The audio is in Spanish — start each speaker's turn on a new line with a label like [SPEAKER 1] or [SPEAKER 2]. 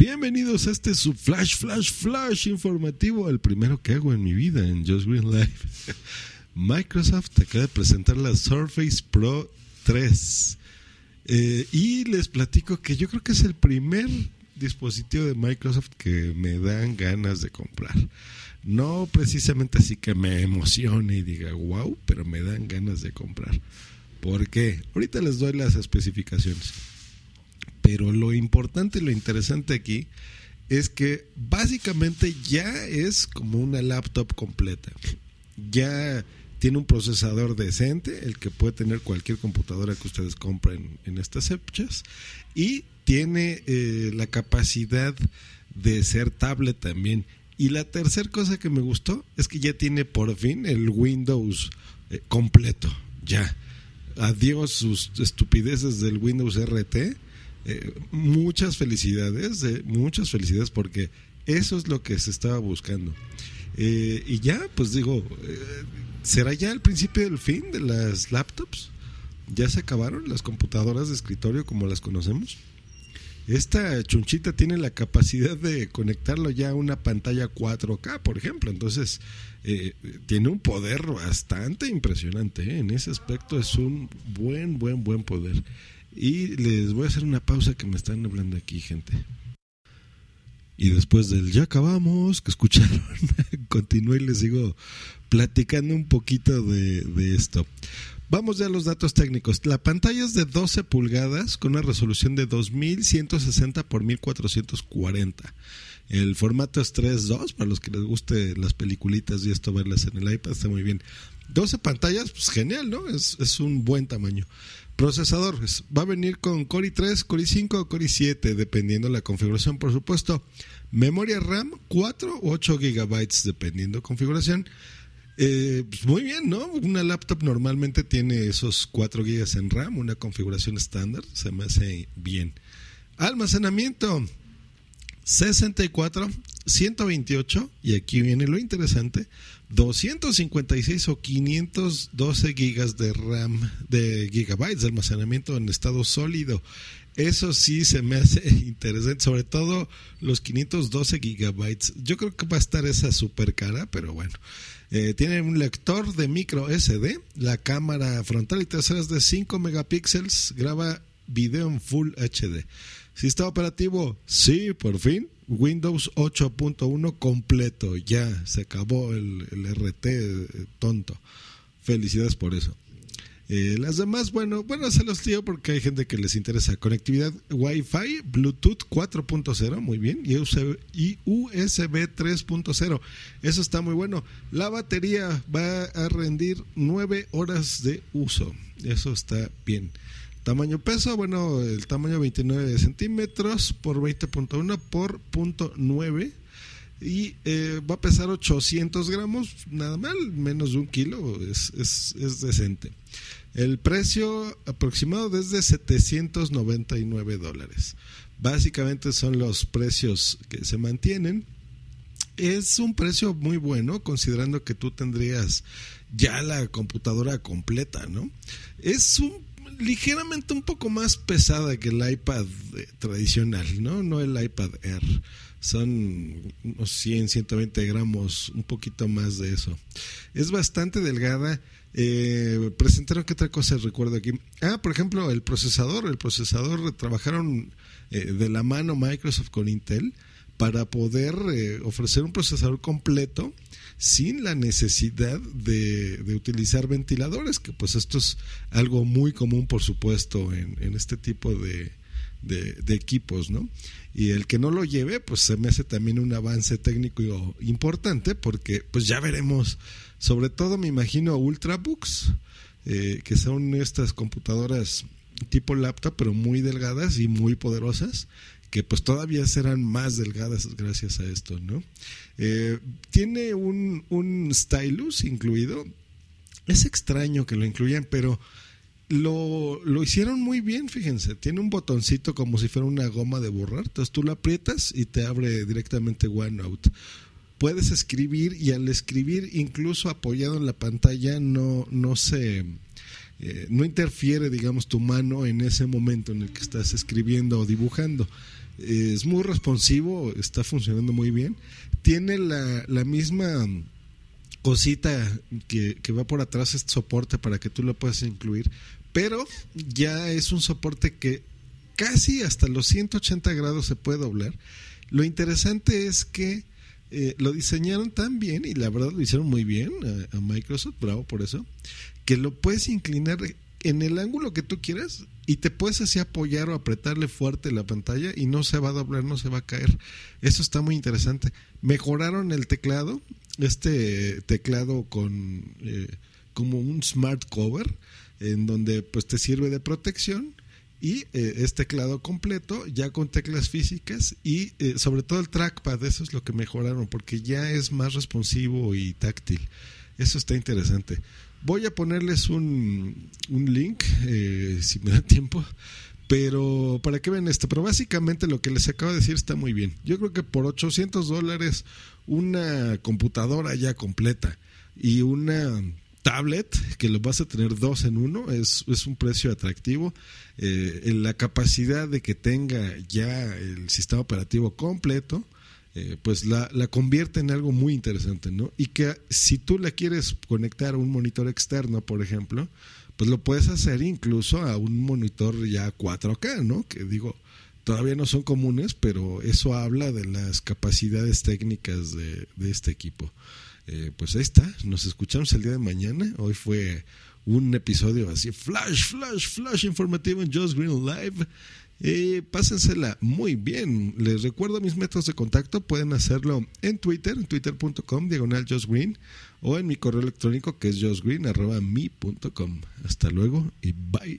[SPEAKER 1] Bienvenidos a este su flash, flash, informativo, el primero que hago en mi vida en Just Green Live. Microsoft acaba de presentar la Surface Pro 3. Eh, y les platico que yo creo que es el primer dispositivo de Microsoft que me dan ganas de comprar. No precisamente así que me emocione y diga wow, pero me dan ganas de comprar. ¿Por qué? Ahorita les doy las especificaciones. Pero lo importante y lo interesante aquí es que básicamente ya es como una laptop completa. Ya tiene un procesador decente, el que puede tener cualquier computadora que ustedes compren en estas fechas. Y tiene eh, la capacidad de ser tablet también. Y la tercera cosa que me gustó es que ya tiene por fin el Windows eh, completo. Ya. Adiós sus estupideces del Windows RT eh, muchas felicidades, eh, muchas felicidades porque eso es lo que se estaba buscando. Eh, y ya, pues digo, ¿será ya el principio del fin de las laptops? ¿Ya se acabaron las computadoras de escritorio como las conocemos? Esta chunchita tiene la capacidad de conectarlo ya a una pantalla 4K, por ejemplo. Entonces, tiene un poder bastante impresionante. En ese aspecto es un buen, buen, buen poder. Y les voy a hacer una pausa que me están hablando aquí, gente. Y después del ya acabamos, que escucharon, continúo y les sigo platicando un poquito de, de, esto. Vamos ya a los datos técnicos. La pantalla es de 12 pulgadas con una resolución de 2160 por 1440. El formato es 3.2, para los que les guste las peliculitas y esto verlas en el iPad, está muy bien. 12 pantallas, pues genial, ¿no? Es, es un buen tamaño. Procesador, va a venir con Core i3, Core i5 o Core i7, dependiendo la configuración, por supuesto. Memoria RAM, 4 o 8 GB, dependiendo configuración. Eh, pues muy bien, ¿no? Una laptop normalmente tiene esos 4 GB en RAM, una configuración estándar, se me hace bien. Almacenamiento, 64, 128, y aquí viene lo interesante, 256 o 512 gigas de RAM, de gigabytes de almacenamiento en estado sólido. Eso sí se me hace interesante, sobre todo los 512 gigabytes. Yo creo que va a estar esa super cara, pero bueno. Eh, tiene un lector de micro SD, la cámara frontal y trasera es de 5 megapíxeles, graba video en Full HD. Sistema operativo, sí, por fin. Windows 8.1 completo, ya se acabó el, RT eh, tonto. Felicidades por eso. Eh, las demás, bueno, bueno, se los tío porque hay gente que les interesa. Conectividad Wi-Fi, Bluetooth 4.0, muy bien, y USB, y USB 3.0. Eso está muy bueno. La batería va a rendir 9 horas de uso. Eso está bien. Tamaño peso, bueno, el tamaño 29 centímetros por 20.1 por .9 y eh, va a pesar 800 gramos, nada mal, menos de un kilo, es, es, es decente. El precio aproximado desde 799 dólares. Básicamente son los precios que se mantienen. Es un precio muy bueno considerando que tú tendrías ya la computadora completa, ¿no? Es un ligeramente un poco más pesada que el iPad eh, tradicional, ¿no? No el iPad Air. Son unos 100, 120 gramos, un poquito más de eso. Es bastante delgada. Eh, presentaron qué otra cosa recuerdo aquí. Ah, por ejemplo, el procesador. El procesador trabajaron eh, de la mano Microsoft con Intel para poder ofrecer un procesador completo sin la necesidad de, utilizar ventiladores, que pues esto es algo muy común, por supuesto, en, este tipo de, equipos, ¿no? Y el que no lo lleve, pues se me hace también un avance técnico importante, porque pues ya veremos, sobre todo me imagino Ultrabooks, eh, que son estas computadoras tipo laptop, pero muy delgadas y muy poderosas, que pues todavía serán más delgadas gracias a esto, ¿no? Eh, tiene un, un stylus incluido. Es extraño que lo incluyan, pero lo, lo, hicieron muy bien, fíjense. Tiene un botoncito como si fuera una goma de borrar. Entonces tú lo aprietas y te abre directamente OneNote. Puedes escribir y al escribir, incluso apoyado en la pantalla, no, no se eh, no interfiere, digamos, tu mano en ese momento en el que estás escribiendo o dibujando. es muy responsivo, está funcionando muy bien. Tiene la, misma cosita que, que, va por atrás, este soporte para que tú lo puedas incluir, pero ya es un soporte que casi hasta los 180 grados se puede doblar. Lo interesante es que eh, lo diseñaron tan bien y la verdad lo hicieron muy bien a, Microsoft, bravo por eso, que lo puedes inclinar en el ángulo que tú quieras y te puedes así apoyar o apretarle fuerte la pantalla y no se va a doblar, no se va a caer. Eso está muy interesante. Mejoraron el teclado, este teclado con eh, como un smart cover en donde pues te sirve de protección y eh, es teclado completo, ya con teclas físicas y eh, sobre todo el trackpad, eso es lo que mejoraron porque ya es más responsivo y táctil. Eso está interesante. Voy a ponerles un, un link, eh, si me da tiempo, pero para que vean esto. Pero básicamente lo que les acabo de decir está muy bien. Yo creo que por 800 dólares una computadora ya completa y una tablet, que lo vas a tener dos en uno, es, es un precio atractivo. Eh, la capacidad de que tenga ya el sistema operativo completo, eh, pues la, la, convierte en algo muy interesante, ¿no? Y que si tú la quieres conectar a un monitor externo, por ejemplo, pues lo puedes hacer incluso a un monitor ya 4K, ¿no? Que digo, todavía no son comunes, pero eso habla de las capacidades técnicas de, de este equipo. Eh, pues ahí está, nos escuchamos el día de mañana. Hoy fue un episodio así, flash, flash, flash informativo en Just Green Live. Eh, pásensela muy bien. Les recuerdo mis métodos de contacto. Pueden hacerlo en Twitter, en twitter.com, diagonal Just Green, o en mi correo electrónico que es justgreen.me.com. Hasta luego y bye.